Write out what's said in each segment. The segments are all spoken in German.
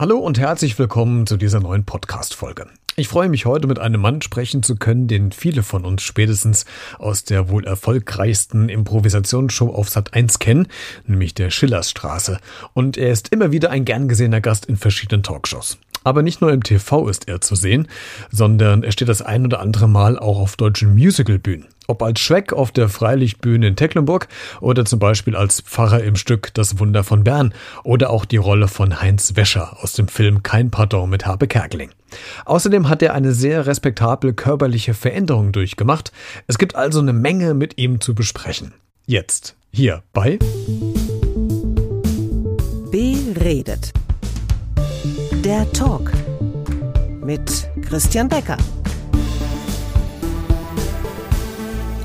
Hallo und herzlich willkommen zu dieser neuen Podcast-Folge. Ich freue mich heute mit einem Mann sprechen zu können, den viele von uns spätestens aus der wohl erfolgreichsten Improvisationsshow auf Sat 1 kennen, nämlich der Schillersstraße. Und er ist immer wieder ein gern gesehener Gast in verschiedenen Talkshows. Aber nicht nur im TV ist er zu sehen, sondern er steht das ein oder andere Mal auch auf deutschen Musicalbühnen. Ob als Schreck auf der Freilichtbühne in Tecklenburg oder zum Beispiel als Pfarrer im Stück Das Wunder von Bern oder auch die Rolle von Heinz Wäscher aus dem Film Kein Pardon mit Habe Kerkeling. Außerdem hat er eine sehr respektable körperliche Veränderung durchgemacht. Es gibt also eine Menge mit ihm zu besprechen. Jetzt hier bei Beredet. Der Talk mit Christian Becker.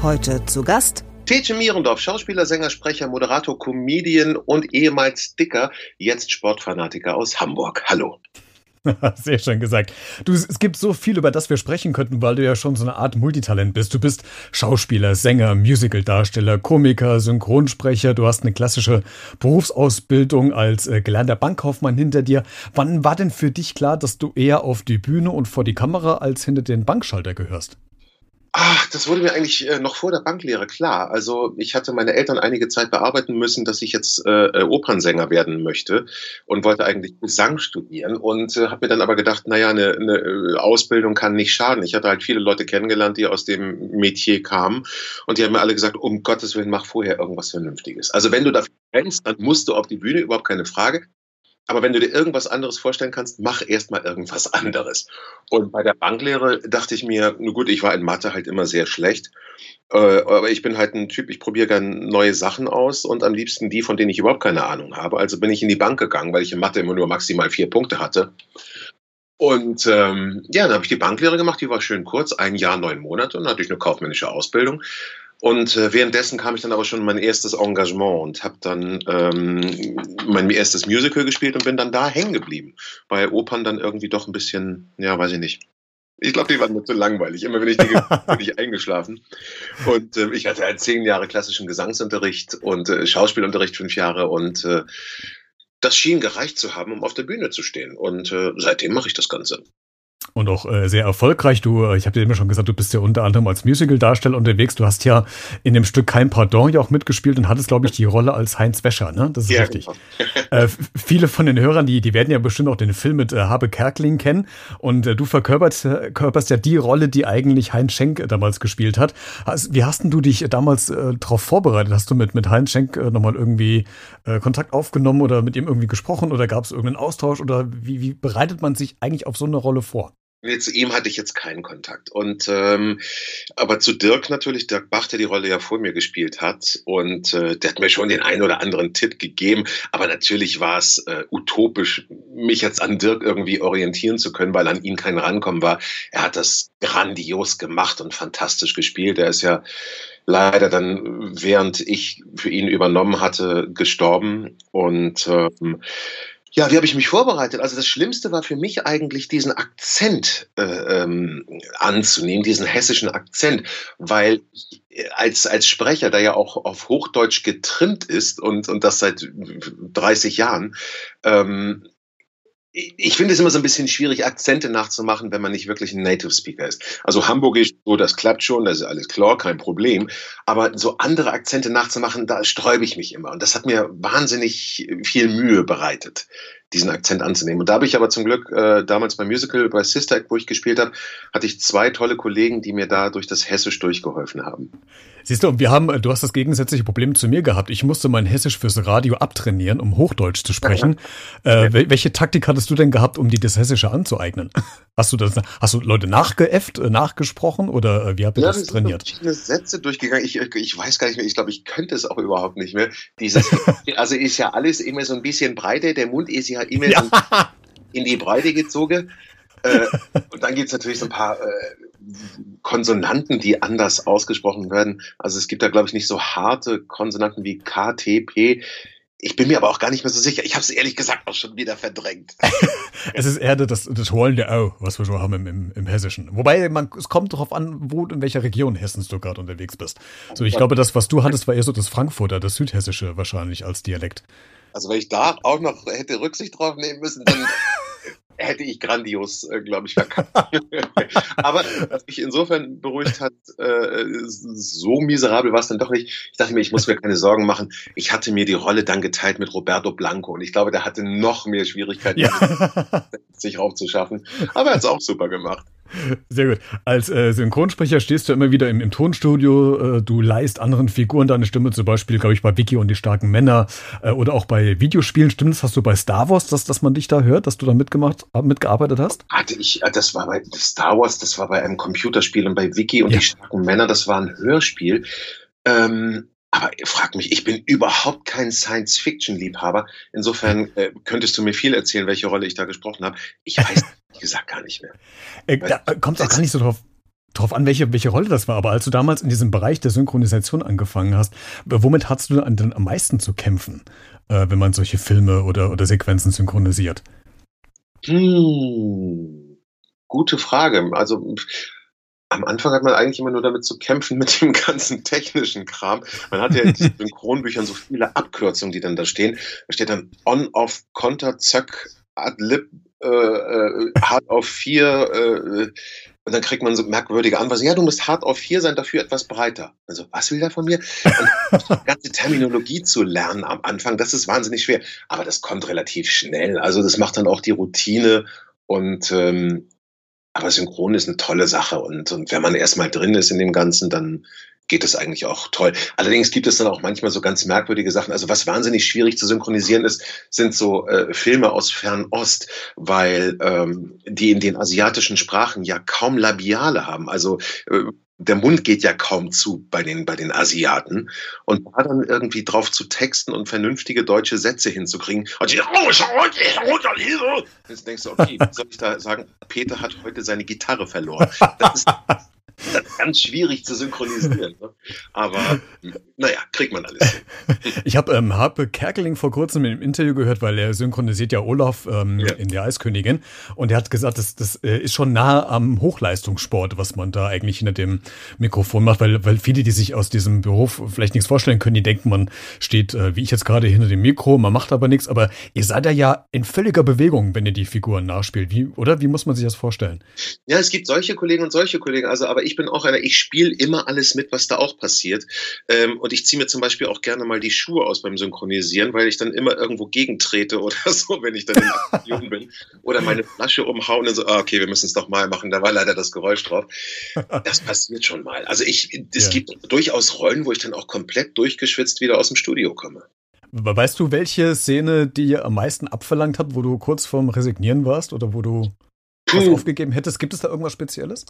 Heute zu Gast Tetje Mierendorf, Schauspieler, Sänger, Sprecher, Moderator, Comedian und ehemals Dicker, jetzt Sportfanatiker aus Hamburg. Hallo. Sehr schön gesagt. Du, es gibt so viel, über das wir sprechen könnten, weil du ja schon so eine Art Multitalent bist. Du bist Schauspieler, Sänger, Musicaldarsteller, Komiker, Synchronsprecher. Du hast eine klassische Berufsausbildung als äh, gelernter Bankkaufmann hinter dir. Wann war denn für dich klar, dass du eher auf die Bühne und vor die Kamera als hinter den Bankschalter gehörst? Ach, das wurde mir eigentlich äh, noch vor der Banklehre klar. Also ich hatte meine Eltern einige Zeit bearbeiten müssen, dass ich jetzt äh, äh Opernsänger werden möchte und wollte eigentlich Gesang studieren und äh, habe mir dann aber gedacht, naja, eine, eine äh, Ausbildung kann nicht schaden. Ich hatte halt viele Leute kennengelernt, die aus dem Metier kamen und die haben mir alle gesagt, um Gottes Willen, mach vorher irgendwas Vernünftiges. Also wenn du dafür brennst, dann musst du auf die Bühne, überhaupt keine Frage. Aber wenn du dir irgendwas anderes vorstellen kannst, mach erstmal irgendwas anderes. Und bei der Banklehre dachte ich mir, nur gut, ich war in Mathe halt immer sehr schlecht. Äh, aber ich bin halt ein Typ, ich probiere gerne neue Sachen aus und am liebsten die, von denen ich überhaupt keine Ahnung habe. Also bin ich in die Bank gegangen, weil ich in Mathe immer nur maximal vier Punkte hatte. Und ähm, ja, dann habe ich die Banklehre gemacht, die war schön kurz, ein Jahr, neun Monate, und dann hatte ich eine kaufmännische Ausbildung. Und äh, währenddessen kam ich dann aber schon mein erstes Engagement und habe dann ähm, mein erstes Musical gespielt und bin dann da hängen geblieben. Bei Opern dann irgendwie doch ein bisschen, ja, weiß ich nicht. Ich glaube, die waren mir zu langweilig. Immer wenn ich die bin ich eingeschlafen. Und äh, ich hatte halt zehn Jahre klassischen Gesangsunterricht und äh, Schauspielunterricht fünf Jahre und äh, das schien gereicht zu haben, um auf der Bühne zu stehen. Und äh, seitdem mache ich das Ganze und auch äh, sehr erfolgreich. Du, äh, ich habe dir immer schon gesagt, du bist ja unter anderem als Musical-Darsteller unterwegs. Du hast ja in dem Stück Kein Pardon ja auch mitgespielt und hattest, glaube ich, die Rolle als Heinz Wäscher, ne? Das ist ja, richtig. Genau. äh, viele von den Hörern, die, die werden ja bestimmt auch den Film mit äh, Habe Kerkling kennen. Und äh, du verkörperst, äh, körperst ja die Rolle, die eigentlich Heinz Schenk damals gespielt hat. Wie hast denn du dich damals äh, darauf vorbereitet? Hast du mit, mit Heinz Schenk äh, nochmal irgendwie äh, Kontakt aufgenommen oder mit ihm irgendwie gesprochen oder gab es irgendeinen Austausch oder wie, wie bereitet man sich eigentlich auf so eine Rolle vor? Nee, zu ihm hatte ich jetzt keinen Kontakt. Und ähm, aber zu Dirk natürlich, Dirk Bach, der die Rolle ja vor mir gespielt hat. Und äh, der hat mir schon den einen oder anderen Tipp gegeben. Aber natürlich war es äh, utopisch, mich jetzt an Dirk irgendwie orientieren zu können, weil an ihn kein Rankommen war. Er hat das grandios gemacht und fantastisch gespielt. Er ist ja leider dann, während ich für ihn übernommen hatte, gestorben. Und ähm, ja, wie habe ich mich vorbereitet? Also das Schlimmste war für mich eigentlich diesen Akzent äh, ähm, anzunehmen, diesen hessischen Akzent, weil als, als Sprecher, der ja auch auf Hochdeutsch getrimmt ist und, und das seit 30 Jahren, ähm, ich finde es immer so ein bisschen schwierig, Akzente nachzumachen, wenn man nicht wirklich ein Native Speaker ist. Also Hamburgisch, so, das klappt schon, das ist alles klar, kein Problem. Aber so andere Akzente nachzumachen, da sträube ich mich immer. Und das hat mir wahnsinnig viel Mühe bereitet diesen Akzent anzunehmen. Und da habe ich aber zum Glück äh, damals beim Musical bei Sister Act, wo ich gespielt habe, hatte ich zwei tolle Kollegen, die mir da durch das Hessisch durchgeholfen haben. Siehst du, wir haben, du hast das gegensätzliche Problem zu mir gehabt. Ich musste mein Hessisch fürs Radio abtrainieren, um Hochdeutsch zu sprechen. Äh, welche Taktik hattest du denn gehabt, um dir das Hessische anzueignen? Hast du das, hast du Leute nachgeäfft, äh, nachgesprochen oder äh, wie habt ihr ja, das trainiert? Ich habe Sätze durchgegangen. Ich, ich weiß gar nicht mehr. Ich glaube, ich könnte es auch überhaupt nicht mehr. Dieses, also ist ja alles immer so ein bisschen breiter. Der Mund ist ja immer ja. in die Breite gezogen. Äh, und dann gibt es natürlich so ein paar äh, Konsonanten, die anders ausgesprochen werden. Also es gibt da, glaube ich, nicht so harte Konsonanten wie K, T, P. Ich bin mir aber auch gar nicht mehr so sicher. Ich habe es ehrlich gesagt auch schon wieder verdrängt. es ist eher das, das hohlende O, was wir schon haben im, im, im Hessischen. Wobei, man, es kommt darauf an, wo in welcher Region Hessens du gerade unterwegs bist. So, ich glaube, das, was du hattest, war eher so das Frankfurter, das Südhessische wahrscheinlich als Dialekt. Also wenn ich da auch noch hätte Rücksicht drauf nehmen müssen, dann hätte ich grandios, äh, glaube ich, verkackt. Aber was mich insofern beruhigt hat, äh, so miserabel war es dann doch nicht. Ich dachte mir, ich muss mir keine Sorgen machen. Ich hatte mir die Rolle dann geteilt mit Roberto Blanco und ich glaube, der hatte noch mehr Schwierigkeiten, ja. sich raufzuschaffen. Aber er hat es auch super gemacht. Sehr gut. Als äh, Synchronsprecher stehst du immer wieder im, im Tonstudio. Äh, du leihst anderen Figuren deine Stimme, zum Beispiel, glaube ich, bei Vicky und die starken Männer äh, oder auch bei Videospielen. Stimmt das? Hast du bei Star Wars, dass, dass man dich da hört, dass du da mitgemacht, äh, mitgearbeitet hast? Hatte ich, äh, das war bei Star Wars, das war bei einem Computerspiel und bei Vicky und ja. die starken Männer, das war ein Hörspiel. Ähm, aber frag mich, ich bin überhaupt kein Science-Fiction-Liebhaber. Insofern äh, könntest du mir viel erzählen, welche Rolle ich da gesprochen habe. Ich weiß ehrlich gesagt gar nicht mehr. Äh, da kommt es auch gar nicht so drauf, drauf an, welche, welche Rolle das war. Aber als du damals in diesem Bereich der Synchronisation angefangen hast, womit hast du dann am meisten zu kämpfen, äh, wenn man solche Filme oder, oder Sequenzen synchronisiert? Hm, gute Frage. Also am Anfang hat man eigentlich immer nur damit zu kämpfen mit dem ganzen technischen Kram. Man hat ja in diesen Synchronbüchern so viele Abkürzungen, die dann da stehen. Da steht dann on, off, konter, zack, ad lib, äh, äh, hart auf vier, äh, und dann kriegt man so merkwürdige Anweisungen. Ja, du musst hart auf vier sein, dafür etwas breiter. Also, was will der von mir? Und die ganze Terminologie zu lernen am Anfang, das ist wahnsinnig schwer. Aber das kommt relativ schnell. Also, das macht dann auch die Routine. Und ähm, aber Synchron ist eine tolle Sache und, und wenn man erstmal drin ist in dem Ganzen, dann geht es eigentlich auch toll. Allerdings gibt es dann auch manchmal so ganz merkwürdige Sachen. Also was wahnsinnig schwierig zu synchronisieren ist, sind so äh, Filme aus Fernost, weil ähm, die in den asiatischen Sprachen ja kaum Labiale haben. Also äh, der Mund geht ja kaum zu bei den, bei den Asiaten. Und da dann irgendwie drauf zu texten und vernünftige deutsche Sätze hinzukriegen. Jetzt denkst du, okay, soll ich da sagen, Peter hat heute seine Gitarre verloren. Das ist, das ist ganz schwierig zu synchronisieren. Ne? Aber naja, kriegt man alles. Ich habe ähm, Harpe Kerkeling vor kurzem im Interview gehört, weil er synchronisiert ja Olaf ähm, ja. in der Eiskönigin. Und er hat gesagt, das, das äh, ist schon nah am Hochleistungssport, was man da eigentlich hinter dem Mikrofon macht, weil, weil viele, die sich aus diesem Beruf vielleicht nichts vorstellen können, die denken, man steht, äh, wie ich jetzt gerade, hinter dem Mikro, man macht aber nichts. Aber ihr seid ja in völliger Bewegung, wenn ihr die Figuren nachspielt. Wie, oder wie muss man sich das vorstellen? Ja, es gibt solche Kollegen und solche Kollegen. Also, aber ich bin auch einer, ich spiele immer alles mit, was da auch passiert. Ähm, und ich ziehe mir zum Beispiel auch gerne mal die Schuhe aus beim Synchronisieren, weil ich dann immer irgendwo gegentrete oder so, wenn ich dann in Aktion bin. Oder meine Flasche umhauen und so, ah, okay, wir müssen es doch mal machen, da war leider das Geräusch drauf. Das passiert schon mal. Also ich, es ja. gibt durchaus Rollen, wo ich dann auch komplett durchgeschwitzt wieder aus dem Studio komme. Weißt du, welche Szene die am meisten abverlangt hat, wo du kurz vorm Resignieren warst oder wo du was aufgegeben hättest? Gibt es da irgendwas Spezielles?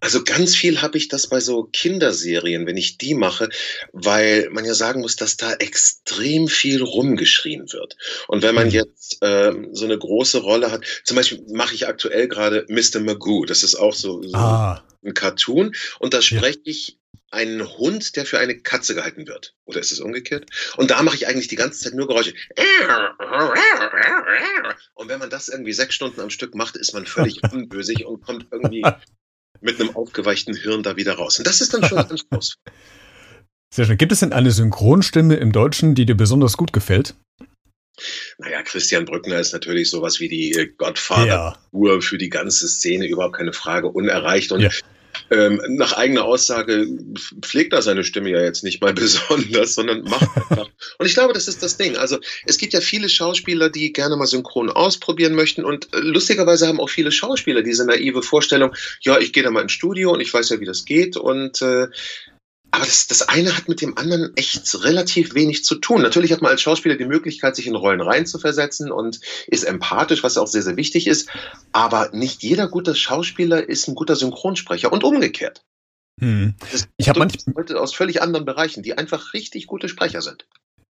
Also ganz viel habe ich das bei so Kinderserien, wenn ich die mache, weil man ja sagen muss, dass da extrem viel rumgeschrien wird. Und wenn man mhm. jetzt äh, so eine große Rolle hat, zum Beispiel mache ich aktuell gerade Mr. Magoo, das ist auch so, so ah. ein Cartoon, und da spreche ich einen Hund, der für eine Katze gehalten wird. Oder ist es umgekehrt? Und da mache ich eigentlich die ganze Zeit nur Geräusche. Und wenn man das irgendwie sechs Stunden am Stück macht, ist man völlig unbösig und kommt irgendwie mit einem aufgeweichten Hirn da wieder raus. Und das ist dann schon anspruchsvoll. Sehr schön. Gibt es denn eine Synchronstimme im Deutschen, die dir besonders gut gefällt? Naja, Christian Brückner ist natürlich sowas wie die Godfather-Uhr ja. für die ganze Szene, überhaupt keine Frage, unerreicht. Und ja. Ähm, nach eigener Aussage pflegt er seine Stimme ja jetzt nicht mal besonders, sondern macht einfach. Und ich glaube, das ist das Ding. Also es gibt ja viele Schauspieler, die gerne mal synchron ausprobieren möchten und äh, lustigerweise haben auch viele Schauspieler diese naive Vorstellung, ja, ich gehe da mal ins Studio und ich weiß ja, wie das geht und äh, aber das, das eine hat mit dem anderen echt relativ wenig zu tun. Natürlich hat man als Schauspieler die Möglichkeit, sich in Rollen reinzuversetzen und ist empathisch, was auch sehr, sehr wichtig ist. Aber nicht jeder gute Schauspieler ist ein guter Synchronsprecher und umgekehrt. Hm. Ich habe manchmal Leute aus völlig anderen Bereichen, die einfach richtig gute Sprecher sind.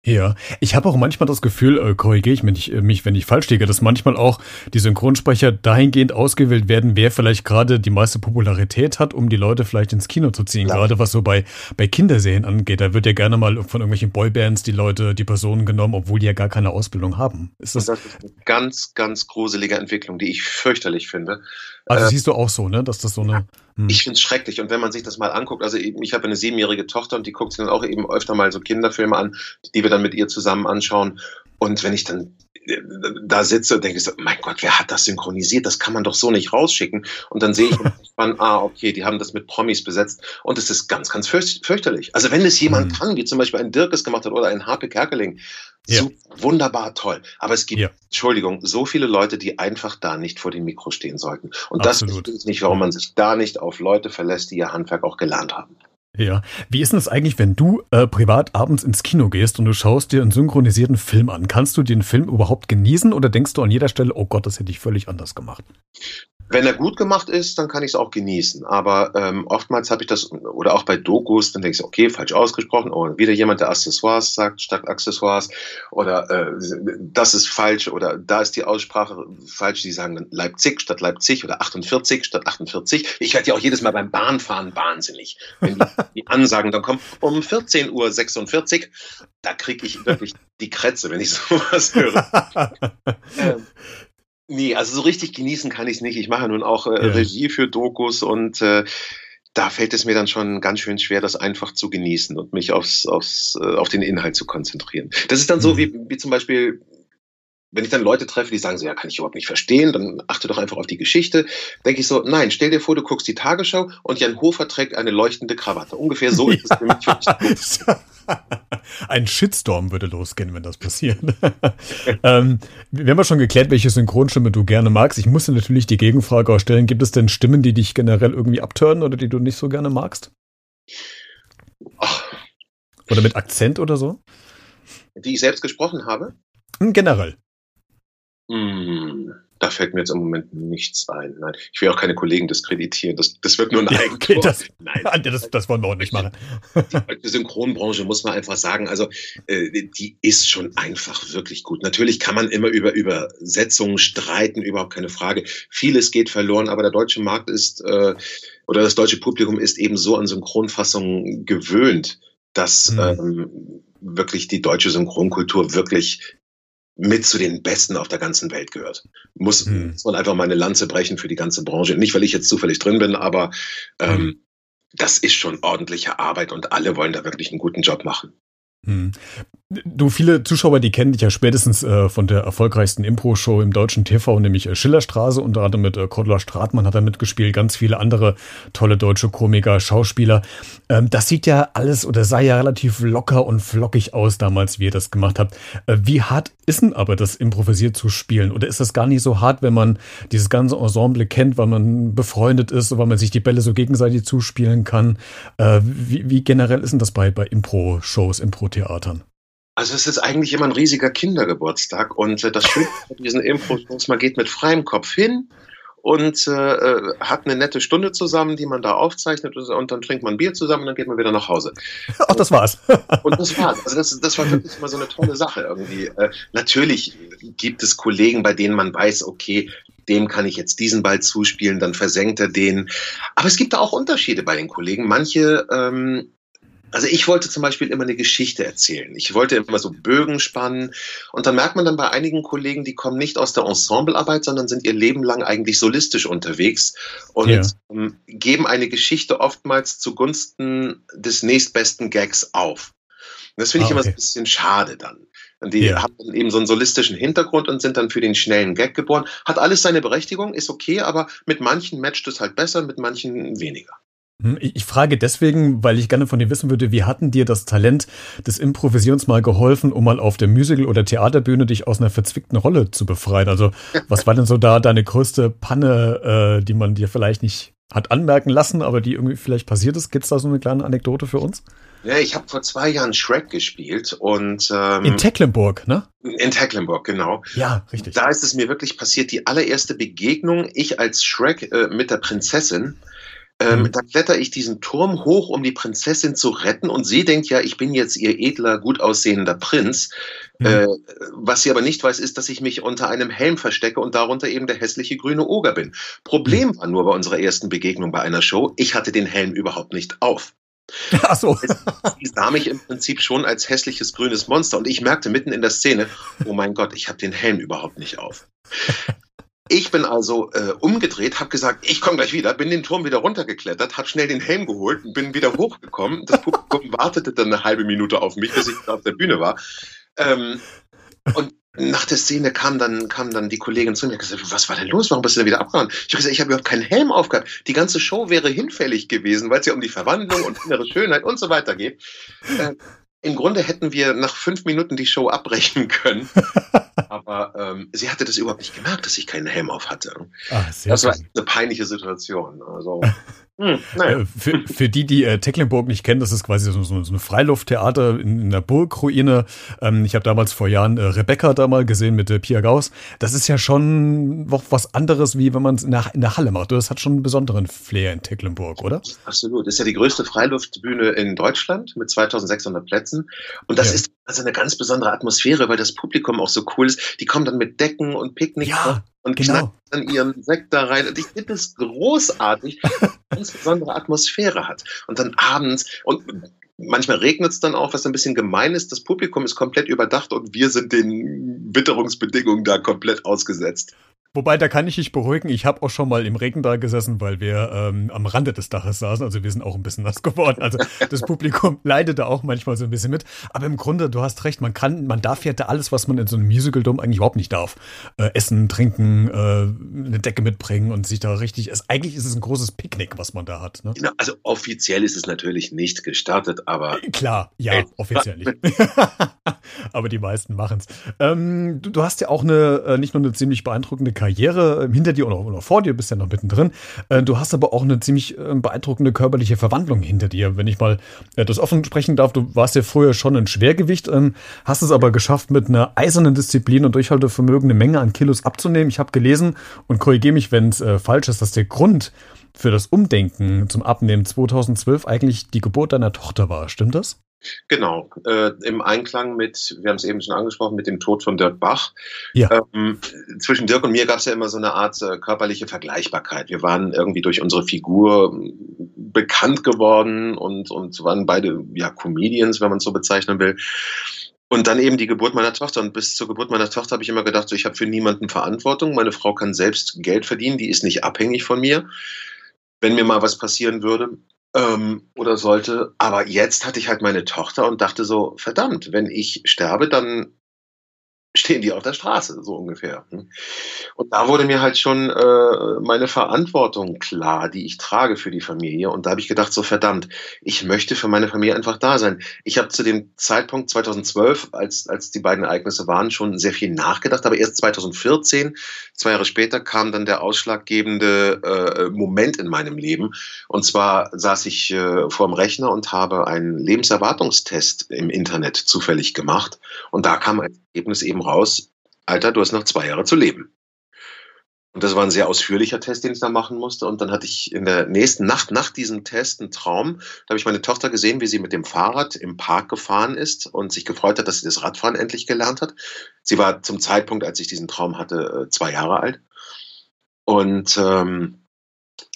Ja, ich habe auch manchmal das Gefühl, äh, korrigiere ich mich, äh, mich, wenn ich falsch liege, dass manchmal auch die Synchronsprecher dahingehend ausgewählt werden, wer vielleicht gerade die meiste Popularität hat, um die Leute vielleicht ins Kino zu ziehen. Ja. Gerade was so bei, bei Kinderserien angeht. Da wird ja gerne mal von irgendwelchen Boybands die Leute, die Personen genommen, obwohl die ja gar keine Ausbildung haben. Ist das, das ist eine ganz, ganz gruselige Entwicklung, die ich fürchterlich finde. Also äh, siehst du auch so, ne, dass das so eine. Hm. Ich finde es schrecklich. Und wenn man sich das mal anguckt, also ich habe eine siebenjährige Tochter und die guckt sich dann auch eben öfter mal so Kinderfilme an, die wir dann mit ihr zusammen anschauen. Und wenn ich dann da sitze und denke so, mein Gott, wer hat das synchronisiert? Das kann man doch so nicht rausschicken. Und dann sehe ich dann, ah, okay, die haben das mit Promis besetzt und es ist ganz, ganz fürchterlich. Also wenn es jemand mhm. kann, wie zum Beispiel ein Dirk es gemacht hat oder ein Harpe Kerkeling, ja. so wunderbar toll. Aber es gibt, ja. Entschuldigung, so viele Leute, die einfach da nicht vor dem Mikro stehen sollten. Und Absolut. das ist nicht, warum man sich da nicht auf Leute verlässt, die ihr Handwerk auch gelernt haben. Ja. Wie ist denn das eigentlich, wenn du äh, privat abends ins Kino gehst und du schaust dir einen synchronisierten Film an? Kannst du den Film überhaupt genießen oder denkst du an jeder Stelle, oh Gott, das hätte ich völlig anders gemacht? Wenn er gut gemacht ist, dann kann ich es auch genießen. Aber ähm, oftmals habe ich das, oder auch bei Dokus, dann denke ich, okay, falsch ausgesprochen, oder wieder jemand, der Accessoires sagt statt Accessoires, oder äh, das ist falsch, oder da ist die Aussprache falsch, die sagen Leipzig statt Leipzig oder 48 statt 48. Ich werde ja auch jedes Mal beim Bahnfahren wahnsinnig. Wenn die, die Ansagen dann kommen, um 14.46 Uhr, da kriege ich wirklich die Krätze, wenn ich sowas höre. ähm, Nee, also so richtig genießen kann ich es nicht. Ich mache nun auch äh, ja. Regie für Dokus und äh, da fällt es mir dann schon ganz schön schwer, das einfach zu genießen und mich aufs, aufs, äh, auf den Inhalt zu konzentrieren. Das ist dann so mhm. wie, wie zum Beispiel, wenn ich dann Leute treffe, die sagen so, ja, kann ich überhaupt nicht verstehen, dann achte doch einfach auf die Geschichte. Denke ich so, nein, stell dir vor, du guckst die Tagesschau und Jan Hofer trägt eine leuchtende Krawatte. Ungefähr so ist es für mich. Ein Shitstorm würde losgehen, wenn das passiert. ähm, wir haben ja schon geklärt, welche Synchronstimme du gerne magst. Ich muss natürlich die Gegenfrage auch stellen. Gibt es denn Stimmen, die dich generell irgendwie abtören oder die du nicht so gerne magst? Ach. Oder mit Akzent oder so? Die ich selbst gesprochen habe? Hm, generell. Hm. Da fällt mir jetzt im Moment nichts ein. Nein, ich will auch keine Kollegen diskreditieren. Das, das wird nur ein ja, okay, das, Nein, das, das wollen wir auch nicht machen. Die Synchronbranche muss man einfach sagen, also äh, die ist schon einfach wirklich gut. Natürlich kann man immer über Übersetzungen streiten, überhaupt keine Frage. Vieles geht verloren, aber der deutsche Markt ist äh, oder das deutsche Publikum ist eben so an Synchronfassungen gewöhnt, dass mhm. ähm, wirklich die deutsche Synchronkultur wirklich mit zu den Besten auf der ganzen Welt gehört. Muss, hm. muss man einfach mal eine Lanze brechen für die ganze Branche. Nicht, weil ich jetzt zufällig drin bin, aber ähm, hm. das ist schon ordentliche Arbeit und alle wollen da wirklich einen guten Job machen. Hm. Du, viele Zuschauer, die kennen dich ja spätestens äh, von der erfolgreichsten Impro-Show im deutschen TV, nämlich äh, Schillerstraße. Unter anderem mit äh, Cordula Stratmann hat er mitgespielt, ganz viele andere tolle deutsche Komiker, Schauspieler. Ähm, das sieht ja alles oder sah ja relativ locker und flockig aus damals, wie ihr das gemacht habt. Äh, wie hart ist denn aber das improvisiert zu spielen? Oder ist das gar nicht so hart, wenn man dieses ganze Ensemble kennt, weil man befreundet ist, weil man sich die Bälle so gegenseitig zuspielen kann? Äh, wie, wie generell ist denn das bei, bei Impro-Shows, Impro-Theatern? Also es ist eigentlich immer ein riesiger Kindergeburtstag und äh, das Schöne an diesen Impro-Shows, man geht mit freiem Kopf hin und äh, äh, hat eine nette Stunde zusammen, die man da aufzeichnet und, dann trinkt man Bier zusammen und dann geht man wieder nach Hause. Ach, das war's. und das war's. Also das, das war wirklich immer so eine tolle Sache irgendwie. Äh, natürlich gibt es Kollegen, bei denen man weiß, okay, dem kann ich jetzt diesen Ball zuspielen, dann versenkt er den. Aber es gibt da auch Unterschiede bei den Kollegen. Manche ähm, also ich wollte zum Beispiel immer eine Geschichte erzählen. Ich wollte immer so Bögen spannen. Und dann merkt man dann bei einigen Kollegen, die kommen nicht aus der Ensemblearbeit, sondern sind ihr Leben lang eigentlich solistisch unterwegs und ja. Ähm, geben eine Geschichte oftmals zugunsten des nächstbesten Gags auf. Und das finde ich ah, okay. immer so ein bisschen schade dann. Die ja. haben eben so einen solistischen Hintergrund und sind dann für den schnellen Gag geboren. Hat alles seine Berechtigung, ist okay, aber mit manchen matcht es halt besser, mit manchen weniger. Hm, ich frage deswegen, weil ich gerne von dir wissen würde, wie hatten dir das Talent des Improvisierens mal geholfen, um mal auf der Musical- oder Theaterbühne dich aus einer verzwickten Rolle zu befreien? Also, was war denn so da deine größte Panne, äh, die man dir vielleicht nicht hat anmerken lassen, aber die irgendwie vielleicht passiert ist? Gibt es da so eine kleine Anekdote für uns? Ja, ich habe vor zwei Jahren Shrek gespielt und ähm, in Tecklenburg, ne? In Tecklenburg, genau. Ja, richtig. Da ist es mir wirklich passiert, die allererste Begegnung, ich als Shrek äh, mit der Prinzessin. Ähm, mhm. Da kletter ich diesen Turm hoch, um die Prinzessin zu retten. Und sie denkt ja, ich bin jetzt ihr edler, gut aussehender Prinz. Mhm. Äh, was sie aber nicht weiß, ist, dass ich mich unter einem Helm verstecke und darunter eben der hässliche grüne Oger bin. Problem mhm. war nur bei unserer ersten Begegnung bei einer Show, ich hatte den Helm überhaupt nicht auf. Ach so. Sie sah mich im Prinzip schon als hässliches grünes Monster und ich merkte mitten in der Szene, oh mein Gott, ich habe den Helm überhaupt nicht auf. Ich bin also äh, umgedreht, habe gesagt, ich komme gleich wieder, bin den Turm wieder runtergeklettert, habe schnell den Helm geholt und bin wieder hochgekommen. Das Publikum wartete dann eine halbe Minute auf mich, bis ich auf der Bühne war. Ähm, und nach der Szene kam dann, kam dann die Kollegin zu mir und gesagt, was war denn los? Warum bist du denn wieder abgehauen? Ich habe gesagt, ich habe überhaupt keinen Helm aufgehabt. Die ganze Show wäre hinfällig gewesen, weil es ja um die Verwandlung und innere Schönheit und so weiter geht. Äh, Im Grunde hätten wir nach fünf Minuten die Show abbrechen können. Aber ähm, sie hatte das überhaupt nicht gemerkt, dass ich keinen Helm auf hatte. Ach, das war eine peinliche Situation. Also hm. Äh, für, für die, die äh, Tecklenburg nicht kennen, das ist quasi so, so, so ein Freilufttheater in, in der Burgruine. Ähm, ich habe damals vor Jahren äh, Rebecca da mal gesehen mit äh, Pia Gauss. Das ist ja schon noch was anderes, wie wenn man es in, in, der Halle macht. Das hat schon einen besonderen Flair in Tecklenburg, oder? Absolut. Das ist ja die größte Freiluftbühne in Deutschland mit 2600 Plätzen. Und das ja. ist also eine ganz besondere Atmosphäre, weil das Publikum auch so cool ist. Die kommen dann mit Decken und Picknick ja, und genau. knacken dann ihren Sekt da rein. Und ich finde es großartig, ganz besondere Atmosphäre hat. Und dann abends und Manchmal regnet es dann auch, was ein bisschen gemein ist. Das Publikum ist komplett überdacht und wir sind den Witterungsbedingungen da komplett ausgesetzt. Wobei, da kann ich dich beruhigen. Ich habe auch schon mal im Regen da gesessen, weil wir ähm, am Rande des Daches saßen. Also wir sind auch ein bisschen nass geworden. Also das Publikum leidet da auch manchmal so ein bisschen mit. Aber im Grunde, du hast recht, man kann, man darf ja da alles, was man in so einem Musical-Dom eigentlich überhaupt nicht darf. Äh, essen, trinken, äh, eine Decke mitbringen und sich da richtig. Es, eigentlich ist es ein großes Picknick, was man da hat. Ne? Genau, also offiziell ist es natürlich nicht gestartet, aber. Äh, klar, ja, äh, offiziell nicht. aber die meisten machen es. Ähm, du, du, hast ja auch eine, äh, nicht nur eine ziemlich beeindruckende Karriere ähm, hinter dir oder, oder vor dir, bist ja noch mittendrin. Äh, du hast aber auch eine ziemlich äh, beeindruckende körperliche Verwandlung hinter dir. Wenn ich mal äh, das offen sprechen darf, du warst ja früher schon ein Schwergewicht, ähm, hast es aber geschafft, mit einer eisernen Disziplin und Durchhaltevermögen eine Menge an Kilos abzunehmen. Ich habe gelesen und korrigiere mich, wenn es äh, falsch ist, dass der Grund für das Umdenken zum Abnehmen 2012 eigentlich die Geburt deiner Tochter war. Stimmt das? Genau, äh, im Einklang mit, wir haben es eben schon angesprochen, mit dem Tod von Dirk Bach. Ja. Ähm, zwischen Dirk und mir gab es ja immer so eine Art äh, körperliche Vergleichbarkeit. Wir waren irgendwie durch unsere Figur bekannt geworden und, und waren beide ja Comedians, wenn man es so bezeichnen will. Und dann eben die Geburt meiner Tochter. Und bis zur Geburt meiner Tochter habe ich immer gedacht, so, ich habe für niemanden Verantwortung. Meine Frau kann selbst Geld verdienen, die ist nicht abhängig von mir. Wenn mir mal was passieren würde, ähm, oder sollte. Aber jetzt hatte ich halt meine Tochter und dachte so, verdammt, wenn ich sterbe, dann stehen die auf der Straße, so ungefähr. Hm. Und da wurde mir halt schon äh, meine Verantwortung klar, die ich trage für die Familie. Und da habe ich gedacht, so verdammt, ich möchte für meine Familie einfach da sein. Ich habe zu dem Zeitpunkt 2012, als, als die beiden Ereignisse waren, schon sehr viel nachgedacht. Aber erst 2014, zwei Jahre später, kam dann der ausschlaggebende äh, Moment in meinem Leben. Und zwar saß ich äh, vor dem Rechner und habe einen Lebenserwartungstest im Internet zufällig gemacht. Und da kam als Ergebnis eben raus, Alter, du hast noch zwei Jahre zu leben. Und das war ein sehr ausführlicher Test, den ich da machen musste. Und dann hatte ich in der nächsten Nacht nach diesem Test einen Traum. Da habe ich meine Tochter gesehen, wie sie mit dem Fahrrad im Park gefahren ist und sich gefreut hat, dass sie das Radfahren endlich gelernt hat. Sie war zum Zeitpunkt, als ich diesen Traum hatte, äh, zwei Jahre alt. Und ähm,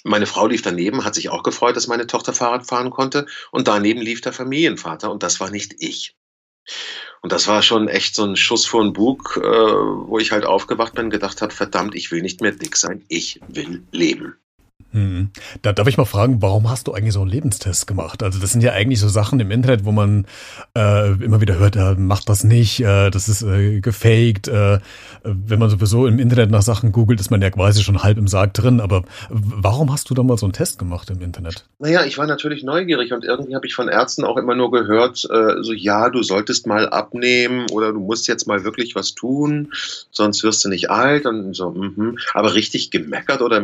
meine Frau lief daneben, hat sich auch gefreut, dass meine Tochter Fahrrad fahren konnte. Und daneben lief der Familienvater und das war nicht ich. Und das war schon echt so ein Schuss vor den Bug, äh, wo ich halt aufgewacht bin und gedacht habe, verdammt, ich will nicht mehr dick sein, ich will leben. Hm. Da darf ich mal fragen, warum hast du eigentlich so einen Lebenstest gemacht? Also das sind ja eigentlich so Sachen im Internet, wo man äh, immer wieder hört, äh, macht das nicht, äh, das ist äh, gefaked. Äh, wenn man sowieso im Internet nach Sachen googelt, ist man ja quasi schon halb im Sarg drin. Aber warum hast du da mal so einen Test gemacht im Internet? Naja, ich war natürlich neugierig und irgendwie habe ich von Ärzten auch immer nur gehört, äh, so ja, du solltest mal abnehmen oder du musst jetzt mal wirklich was tun, sonst wirst du nicht alt und so. Mh. Aber richtig gemeckert oder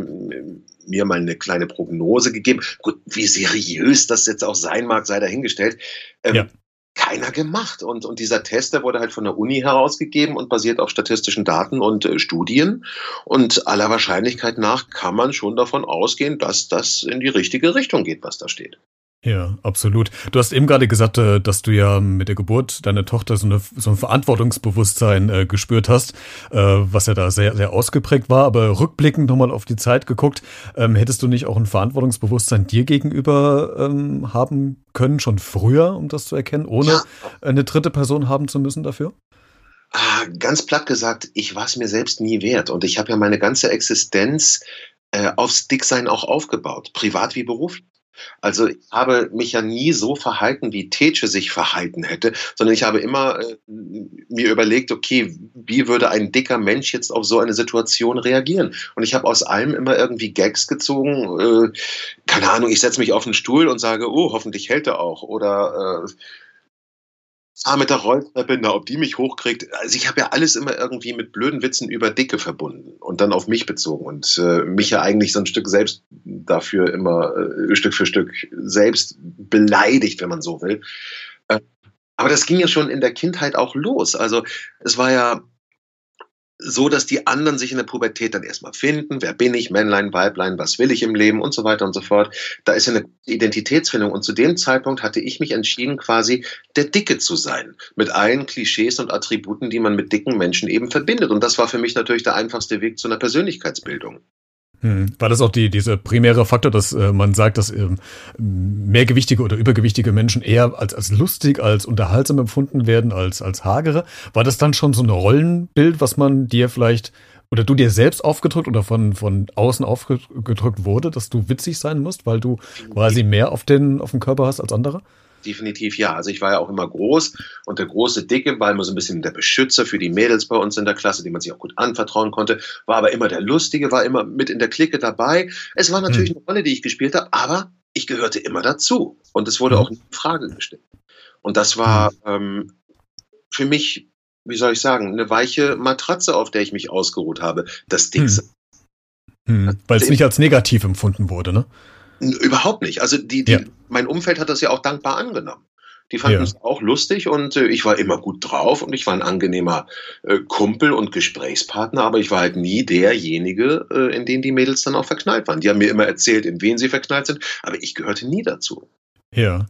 mir mal eine kleine Prognose gegeben. Gut, wie seriös das jetzt auch sein mag, sei dahingestellt. Ähm, ja. Keiner gemacht. Und, und dieser Test, der wurde halt von der Uni herausgegeben und basiert auf statistischen Daten und äh, Studien. Und aller Wahrscheinlichkeit nach kann man schon davon ausgehen, dass das in die richtige Richtung geht, was da steht. Ja, absolut. Du hast eben gerade gesagt, äh, dass du ja mit der Geburt deiner Tochter so, eine, so ein Verantwortungsbewusstsein äh, gespürt hast, äh, was ja da sehr, sehr ausgeprägt war. Aber rückblickend nochmal auf die Zeit geguckt, ähm, hättest du nicht auch ein Verantwortungsbewusstsein dir gegenüber ähm, haben können, schon früher, um das zu erkennen, ohne ja. eine dritte Person haben zu müssen dafür? Ah, ganz platt gesagt, ich war es mir selbst nie wert. Und ich habe ja meine ganze Existenz äh, aufs Dicksein auch aufgebaut, privat wie beruflich. Also ich habe mich ja nie so verhalten, wie Tetsche sich verhalten hätte, sondern ich habe immer äh, mir überlegt, okay, wie würde ein dicker Mensch jetzt auf so eine Situation reagieren? Und ich habe aus allem immer irgendwie Gags gezogen. Äh, keine Ahnung, ich setze mich auf einen Stuhl und sage, oh, hoffentlich hält er auch. Oder äh, fahr mit der Rolltreppe, na, ob die mich hochkriegt. Also ich habe ja alles immer irgendwie mit blöden Witzen über Dicke verbunden und dann auf mich bezogen und äh, mich ja eigentlich so ein Stück selbst dafür immer äh, Stück für Stück selbst beleidigt, wenn man so will. Äh, aber das ging ja schon in der Kindheit auch los. Also es war ja so, dass die anderen sich in der Pubertät dann erstmal finden. Wer bin ich? Männlein, Weiblein, was will ich im Leben und so weiter und so fort. Da ist ja eine Identitätsfindung. Und zu dem Zeitpunkt hatte ich mich entschieden, quasi der Dicke zu sein. Mit allen Klischees und Attributen, die man mit dicken Menschen eben verbindet. Und das war für mich natürlich der einfachste Weg zu einer Persönlichkeitsbildung. Hm. War das auch die, dieser primäre Faktor, dass äh, man sagt, dass ähm, mehrgewichtige oder übergewichtige Menschen eher als, als lustig, als unterhaltsam empfunden werden, als, als hagere? War das dann schon so ein Rollenbild, was man dir vielleicht oder du dir selbst aufgedrückt oder von, von außen aufgedrückt wurde, dass du witzig sein musst, weil du quasi mehr auf den, auf den Körper hast als andere? Definitiv ja. Also ich war ja auch immer groß und der große Dicke war immer so ein bisschen der Beschützer für die Mädels bei uns in der Klasse, die man sich auch gut anvertrauen konnte, war aber immer der Lustige, war immer mit in der Clique dabei. Es war natürlich mhm. eine Rolle, die ich gespielt habe, aber ich gehörte immer dazu und es wurde mhm. auch in Frage gestellt. Und das war hm. ähm, für mich, wie soll ich sagen, eine weiche Matratze, auf der ich mich ausgeruht habe, das Ding. Hm. Hm. Weil es nicht als negativ empfunden wurde, ne? Überhaupt nicht. Also die, die, ja. mein Umfeld hat das ja auch dankbar angenommen. Die fanden ja. es auch lustig und äh, ich war immer gut drauf und ich war ein angenehmer äh, Kumpel und Gesprächspartner, aber ich war halt nie derjenige, äh, in den die Mädels dann auch verknallt waren. Die haben mir immer erzählt, in wen sie verknallt sind, aber ich gehörte nie dazu. Ja.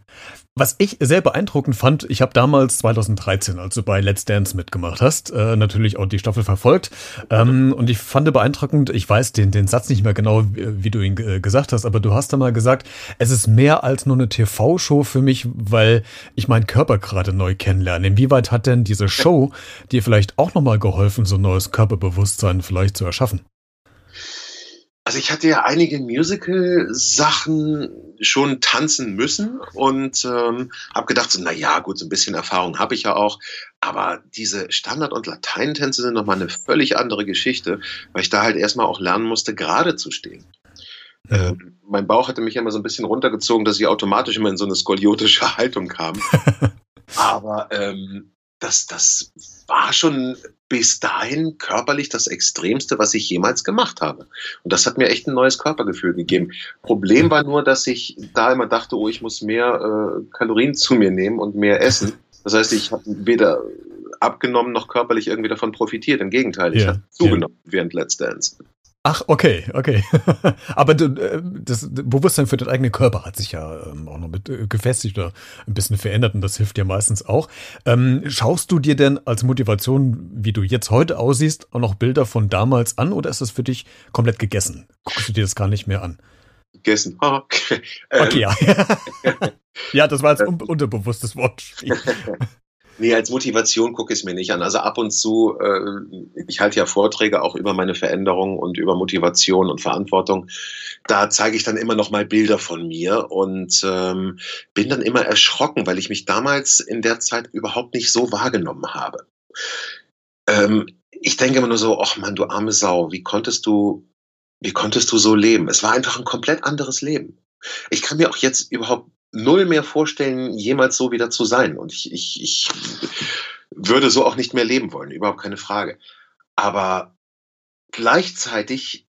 Was ich sehr beeindruckend fand, ich habe damals 2013, als du bei Let's Dance mitgemacht hast, äh, natürlich auch die Staffel verfolgt. Ähm, und ich fand beeindruckend, ich weiß den, den Satz nicht mehr genau, wie, wie du ihn äh, gesagt hast, aber du hast da mal gesagt, es ist mehr als nur eine TV-Show für mich, weil ich meinen Körper gerade neu kennenlerne. Inwieweit hat denn diese Show dir vielleicht auch nochmal geholfen, so ein neues Körperbewusstsein vielleicht zu erschaffen? Also ich hatte ja einige Musical-Sachen schon tanzen müssen und ähm, habe gedacht, so, na ja, gut, so ein bisschen Erfahrung habe ich ja auch, aber diese Standard- und Lateintänze sind nochmal eine völlig andere Geschichte, weil ich da halt erstmal auch lernen musste, gerade zu stehen. Ähm, mein Bauch hatte mich immer so ein bisschen runtergezogen, dass ich automatisch immer in so eine skoliotische Haltung kam. aber ähm, das, das war schon bis dahin körperlich das Extremste, was ich jemals gemacht habe. Und das hat mir echt ein neues Körpergefühl gegeben. Problem war nur, dass ich da immer dachte, oh, ich muss mehr äh, Kalorien zu mir nehmen und mehr essen. Das heißt, ich habe weder abgenommen noch körperlich irgendwie davon profitiert. Im Gegenteil, ich ja, habe zugenommen ja. während Let's Dance. Ach, okay, okay. Aber äh, das Bewusstsein für den eigenen Körper hat sich ja ähm, auch noch mit äh, gefestigt oder ein bisschen verändert und das hilft dir meistens auch. Ähm, schaust du dir denn als Motivation, wie du jetzt heute aussiehst, auch noch Bilder von damals an oder ist das für dich komplett gegessen? Guckst du dir das gar nicht mehr an? Gegessen. Okay, ja. ja, das war jetzt un unterbewusstes Wortspiel. Nee, als Motivation gucke ich es mir nicht an. Also ab und zu, äh, ich halte ja Vorträge auch über meine Veränderungen und über Motivation und Verantwortung. Da zeige ich dann immer noch mal Bilder von mir und ähm, bin dann immer erschrocken, weil ich mich damals in der Zeit überhaupt nicht so wahrgenommen habe. Ähm, ich denke immer nur so, ach man, du arme Sau, wie konntest du, wie konntest du so leben? Es war einfach ein komplett anderes Leben. Ich kann mir auch jetzt überhaupt null mehr vorstellen, jemals so wieder zu sein. Und ich, ich, ich würde so auch nicht mehr leben wollen, überhaupt keine Frage. Aber gleichzeitig,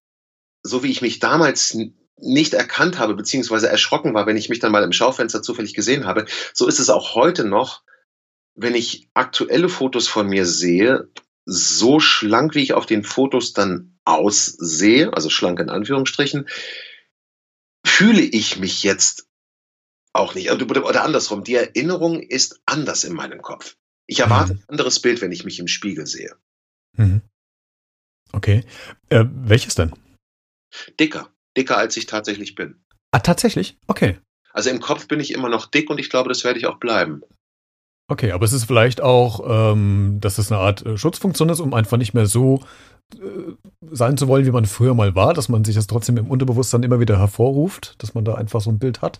so wie ich mich damals nicht erkannt habe, beziehungsweise erschrocken war, wenn ich mich dann mal im Schaufenster zufällig gesehen habe, so ist es auch heute noch, wenn ich aktuelle Fotos von mir sehe, so schlank, wie ich auf den Fotos dann aussehe, also schlank in Anführungsstrichen, fühle ich mich jetzt auch nicht. Oder andersrum, die Erinnerung ist anders in meinem Kopf. Ich erwarte mhm. ein anderes Bild, wenn ich mich im Spiegel sehe. Mhm. Okay. Äh, welches denn? Dicker. Dicker, als ich tatsächlich bin. Ah, tatsächlich? Okay. Also im Kopf bin ich immer noch dick und ich glaube, das werde ich auch bleiben. Okay, aber es ist vielleicht auch, ähm, dass es eine Art äh, Schutzfunktion ist, um einfach nicht mehr so äh, sein zu wollen, wie man früher mal war, dass man sich das trotzdem im Unterbewusstsein immer wieder hervorruft, dass man da einfach so ein Bild hat?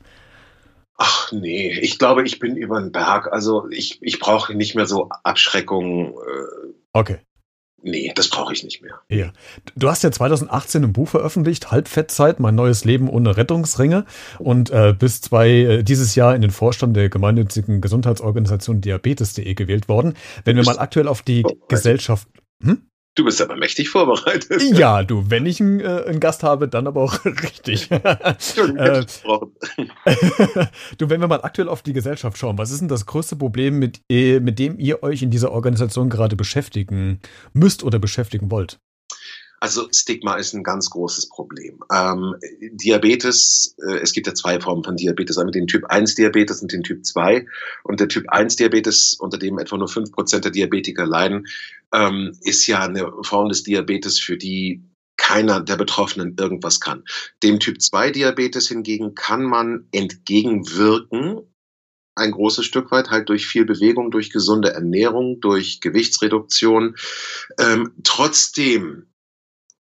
Ach nee, ich glaube, ich bin über den Berg. Also ich, ich brauche nicht mehr so Abschreckung. Äh, okay. Nee, das brauche ich nicht mehr. Ja. Du hast ja 2018 ein Buch veröffentlicht, Halbfettzeit, mein neues Leben ohne Rettungsringe und äh, bis zwei, äh, dieses Jahr in den Vorstand der gemeinnützigen Gesundheitsorganisation Diabetes.de gewählt worden. Wenn wir mal aktuell auf die Gesellschaft. Hm? Du bist aber mächtig vorbereitet. Ja, du, wenn ich einen, äh, einen Gast habe, dann aber auch richtig. Äh, du, wenn wir mal aktuell auf die Gesellschaft schauen, was ist denn das größte Problem, mit, äh, mit dem ihr euch in dieser Organisation gerade beschäftigen müsst oder beschäftigen wollt? Also Stigma ist ein ganz großes Problem. Ähm, Diabetes, äh, es gibt ja zwei Formen von Diabetes, einmal den Typ 1 Diabetes und den Typ 2. Und der Typ 1 Diabetes, unter dem etwa nur 5% der Diabetiker leiden, ähm, ist ja eine Form des Diabetes, für die keiner der Betroffenen irgendwas kann. Dem Typ 2 Diabetes hingegen kann man entgegenwirken, ein großes Stück weit, halt durch viel Bewegung, durch gesunde Ernährung, durch Gewichtsreduktion. Ähm, trotzdem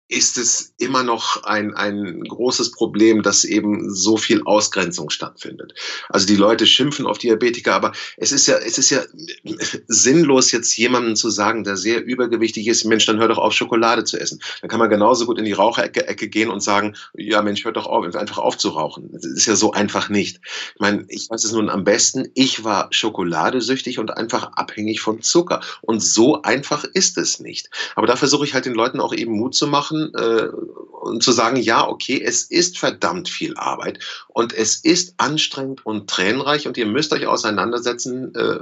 ist es immer noch ein, ein großes Problem, dass eben so viel Ausgrenzung stattfindet. Also die Leute schimpfen auf Diabetiker, aber es ist ja, es ist ja sinnlos, jetzt jemandem zu sagen, der sehr übergewichtig ist, Mensch, dann hör doch auf, Schokolade zu essen. Dann kann man genauso gut in die Raucherecke Ecke gehen und sagen, ja Mensch, hör doch auf, einfach auf zu rauchen. Das ist ja so einfach nicht. Ich meine, ich weiß es nun am besten, ich war schokoladesüchtig und einfach abhängig von Zucker. Und so einfach ist es nicht. Aber da versuche ich halt den Leuten auch eben Mut zu machen, machen äh, und zu sagen, ja, okay, es ist verdammt viel Arbeit und es ist anstrengend und tränenreich und ihr müsst euch auseinandersetzen, äh,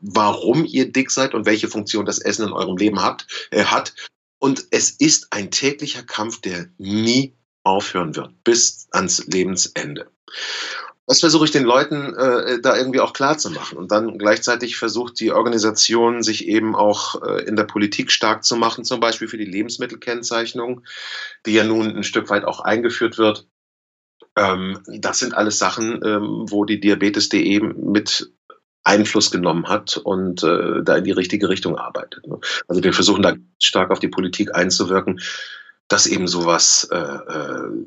warum ihr dick seid und welche Funktion das Essen in eurem Leben habt, äh, hat. Und es ist ein täglicher Kampf, der nie aufhören wird, bis ans Lebensende. Das versuche ich den Leuten äh, da irgendwie auch klar zu machen. Und dann gleichzeitig versucht die Organisation sich eben auch äh, in der Politik stark zu machen, zum Beispiel für die Lebensmittelkennzeichnung, die ja nun ein Stück weit auch eingeführt wird. Ähm, das sind alles Sachen, ähm, wo die Diabetes.de mit Einfluss genommen hat und äh, da in die richtige Richtung arbeitet. Ne? Also wir versuchen da stark auf die Politik einzuwirken, dass eben sowas äh, äh,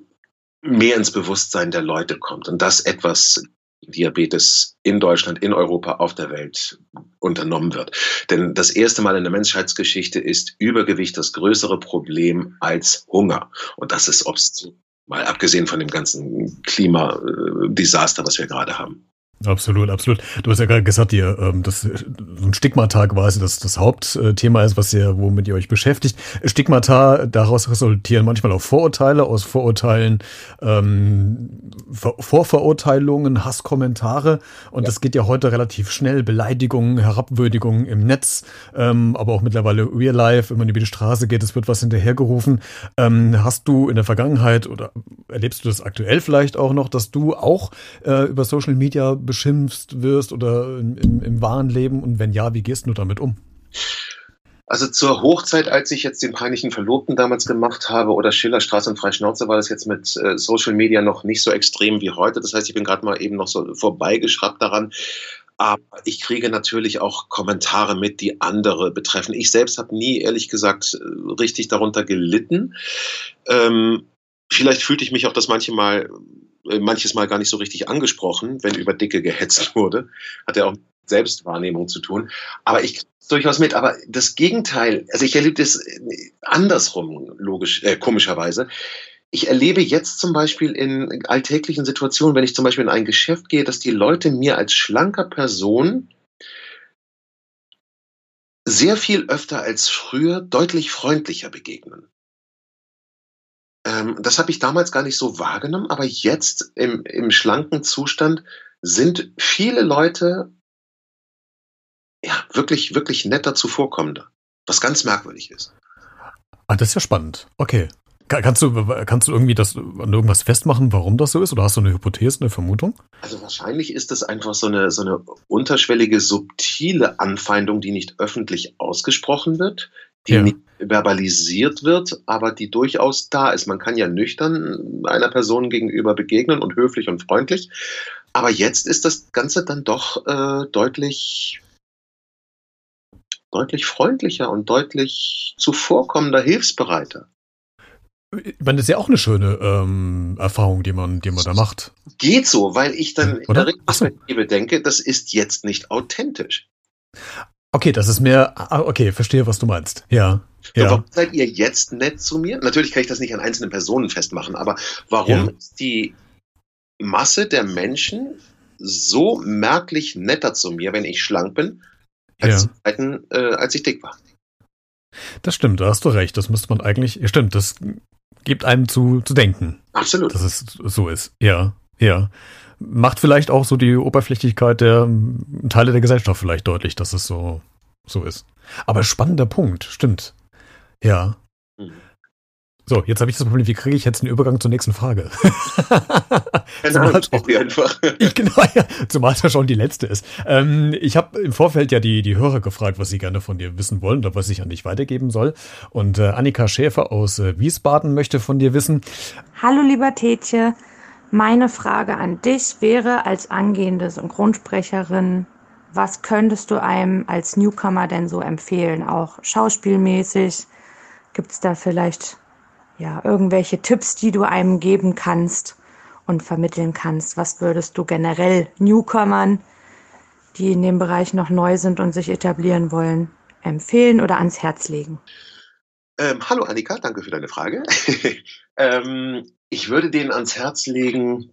mehr ins Bewusstsein der Leute kommt und dass etwas Diabetes in Deutschland, in Europa, auf der Welt unternommen wird. Denn das erste Mal in der Menschheitsgeschichte ist Übergewicht das größere Problem als Hunger. Und das ist obst, mal abgesehen von dem ganzen Klimadesaster, was wir gerade haben. Absolut, absolut. Du hast ja gerade gesagt, ihr, ähm, das so ein Stigmata quasi das, das Hauptthema ist, was ihr, womit ihr euch beschäftigt. Stigmata, daraus resultieren manchmal auch Vorurteile, aus Vorurteilen ähm, Vorverurteilungen, Hasskommentare und ja. das geht ja heute relativ schnell. Beleidigungen, Herabwürdigungen im Netz, ähm, aber auch mittlerweile Real Life, wenn man über die Straße geht, es wird was hinterhergerufen. Ähm, hast du in der Vergangenheit oder erlebst du das aktuell vielleicht auch noch, dass du auch äh, über Social Media beschimpft wirst oder im, im, im wahren Leben? Und wenn ja, wie gehst du damit um? Also zur Hochzeit, als ich jetzt den peinlichen Verlobten damals gemacht habe oder Schillerstraße und Freischnauze, war das jetzt mit äh, Social Media noch nicht so extrem wie heute. Das heißt, ich bin gerade mal eben noch so vorbeigeschraubt daran. Aber ich kriege natürlich auch Kommentare mit, die andere betreffen. Ich selbst habe nie, ehrlich gesagt, richtig darunter gelitten. Ähm, vielleicht fühlte ich mich auch das manche Mal äh, manches Mal gar nicht so richtig angesprochen, wenn über Dicke gehetzt wurde. Hat ja auch mit Selbstwahrnehmung zu tun. Aber ich durchaus mit. Aber das Gegenteil, also ich erlebe das andersrum, logisch, äh, komischerweise. Ich erlebe jetzt zum Beispiel in alltäglichen Situationen, wenn ich zum Beispiel in ein Geschäft gehe, dass die Leute mir als schlanker Person sehr viel öfter als früher deutlich freundlicher begegnen. Ähm, das habe ich damals gar nicht so wahrgenommen, aber jetzt im, im schlanken Zustand sind viele Leute ja wirklich, wirklich netter zuvorkommender, was ganz merkwürdig ist. Ah, das ist ja spannend. Okay. Kannst du, kannst du irgendwie das an irgendwas festmachen, warum das so ist? Oder hast du eine Hypothese, eine Vermutung? Also wahrscheinlich ist das einfach so eine, so eine unterschwellige, subtile Anfeindung, die nicht öffentlich ausgesprochen wird, die ja. nicht verbalisiert wird, aber die durchaus da ist. Man kann ja nüchtern einer Person gegenüber begegnen und höflich und freundlich, Aber jetzt ist das Ganze dann doch äh, deutlich, deutlich freundlicher und deutlich zuvorkommender, hilfsbereiter. Ich meine, das ist ja auch eine schöne ähm, Erfahrung, die man, die man da macht. Geht so, weil ich dann in der Retrospektive so. denke, das ist jetzt nicht authentisch. Okay, das ist mehr, ah, okay, verstehe, was du meinst. Ja. Ja. Warum seid ihr jetzt nett zu mir? Natürlich kann ich das nicht an einzelnen Personen festmachen, aber warum ja. ist die Masse der Menschen so merklich netter zu mir, wenn ich schlank bin, als, ja. Zeiten, äh, als ich dick war? Das stimmt, da hast du recht. Das müsste man eigentlich, ja, stimmt, das gibt einem zu, zu denken. Absolut. Dass es so ist. Ja, ja. Macht vielleicht auch so die Oberflächlichkeit der Teile der Gesellschaft vielleicht deutlich, dass es so, so ist. Aber spannender Punkt, stimmt. Ja. Mhm. So, jetzt habe ich das Problem, wie kriege ich jetzt einen Übergang zur nächsten Frage? zumal es auch, einfach. ich, genau, ja, zumal es ja schon die letzte ist. Ähm, ich habe im Vorfeld ja die, die Hörer gefragt, was sie gerne von dir wissen wollen oder was ich an dich weitergeben soll. Und äh, Annika Schäfer aus äh, Wiesbaden möchte von dir wissen. Hallo lieber Tetje, meine Frage an dich wäre als angehende Synchronsprecherin, was könntest du einem als Newcomer denn so empfehlen, auch schauspielmäßig? Gibt es da vielleicht ja, irgendwelche Tipps, die du einem geben kannst und vermitteln kannst? Was würdest du generell Newcomern, die in dem Bereich noch neu sind und sich etablieren wollen, empfehlen oder ans Herz legen? Ähm, hallo Annika, danke für deine Frage. ähm, ich würde denen ans Herz legen,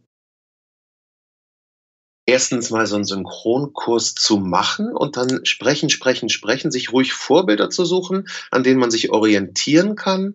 erstens mal so einen Synchronkurs zu machen und dann sprechen, sprechen, sprechen, sich ruhig Vorbilder zu suchen, an denen man sich orientieren kann.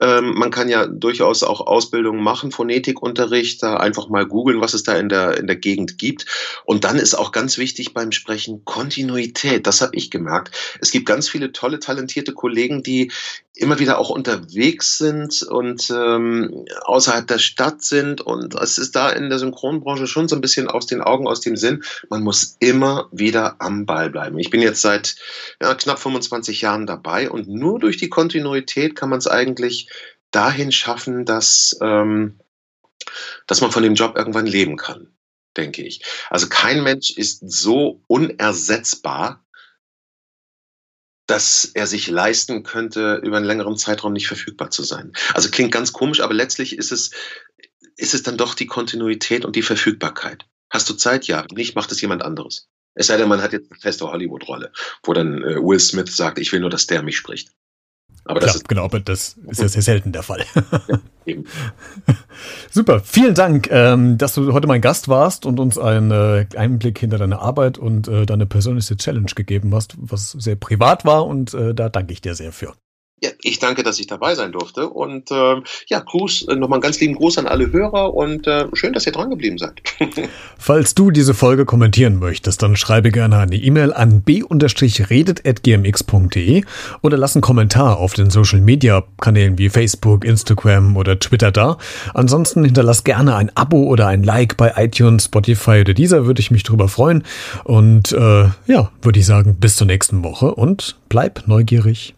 Ähm, man kann ja durchaus auch Ausbildungen machen, Phonetikunterricht, da einfach mal googeln, was es da in der, in der Gegend gibt. Und dann ist auch ganz wichtig beim Sprechen Kontinuität. Das habe ich gemerkt. Es gibt ganz viele tolle, talentierte Kollegen, die immer wieder auch unterwegs sind und ähm, außerhalb der Stadt sind. Und es ist da in der Synchronbranche schon so ein bisschen aus den Augen, aus dem Sinn. Man muss immer wieder am Ball bleiben. Ich bin jetzt seit ja, knapp 25 Jahren dabei und nur durch die Kontinuität kann man es eigentlich dahin schaffen, dass, ähm, dass man von dem Job irgendwann leben kann, denke ich. Also kein Mensch ist so unersetzbar, dass er sich leisten könnte, über einen längeren Zeitraum nicht verfügbar zu sein. Also klingt ganz komisch, aber letztlich ist es, ist es dann doch die Kontinuität und die Verfügbarkeit. Hast du Zeit? Ja. Nicht, macht es jemand anderes. Es sei denn, man hat jetzt eine feste Hollywood-Rolle, wo dann äh, Will Smith sagt, ich will nur, dass der mich spricht. Aber das ja, ist genau, aber das ist ja sehr selten der Fall. Ja, Super, vielen Dank, ähm, dass du heute mein Gast warst und uns einen äh, Einblick hinter deine Arbeit und äh, deine persönliche Challenge gegeben hast, was sehr privat war und äh, da danke ich dir sehr für. Ja, ich danke, dass ich dabei sein durfte. Und äh, ja, Gruß, äh, nochmal einen ganz lieben Gruß an alle Hörer und äh, schön, dass ihr dran geblieben seid. Falls du diese Folge kommentieren möchtest, dann schreibe gerne eine E-Mail an b-redet.gmx.de oder lass einen Kommentar auf den Social Media Kanälen wie Facebook, Instagram oder Twitter da. Ansonsten hinterlass gerne ein Abo oder ein Like bei iTunes, Spotify oder dieser, würde ich mich drüber freuen. Und äh, ja, würde ich sagen, bis zur nächsten Woche und bleib neugierig.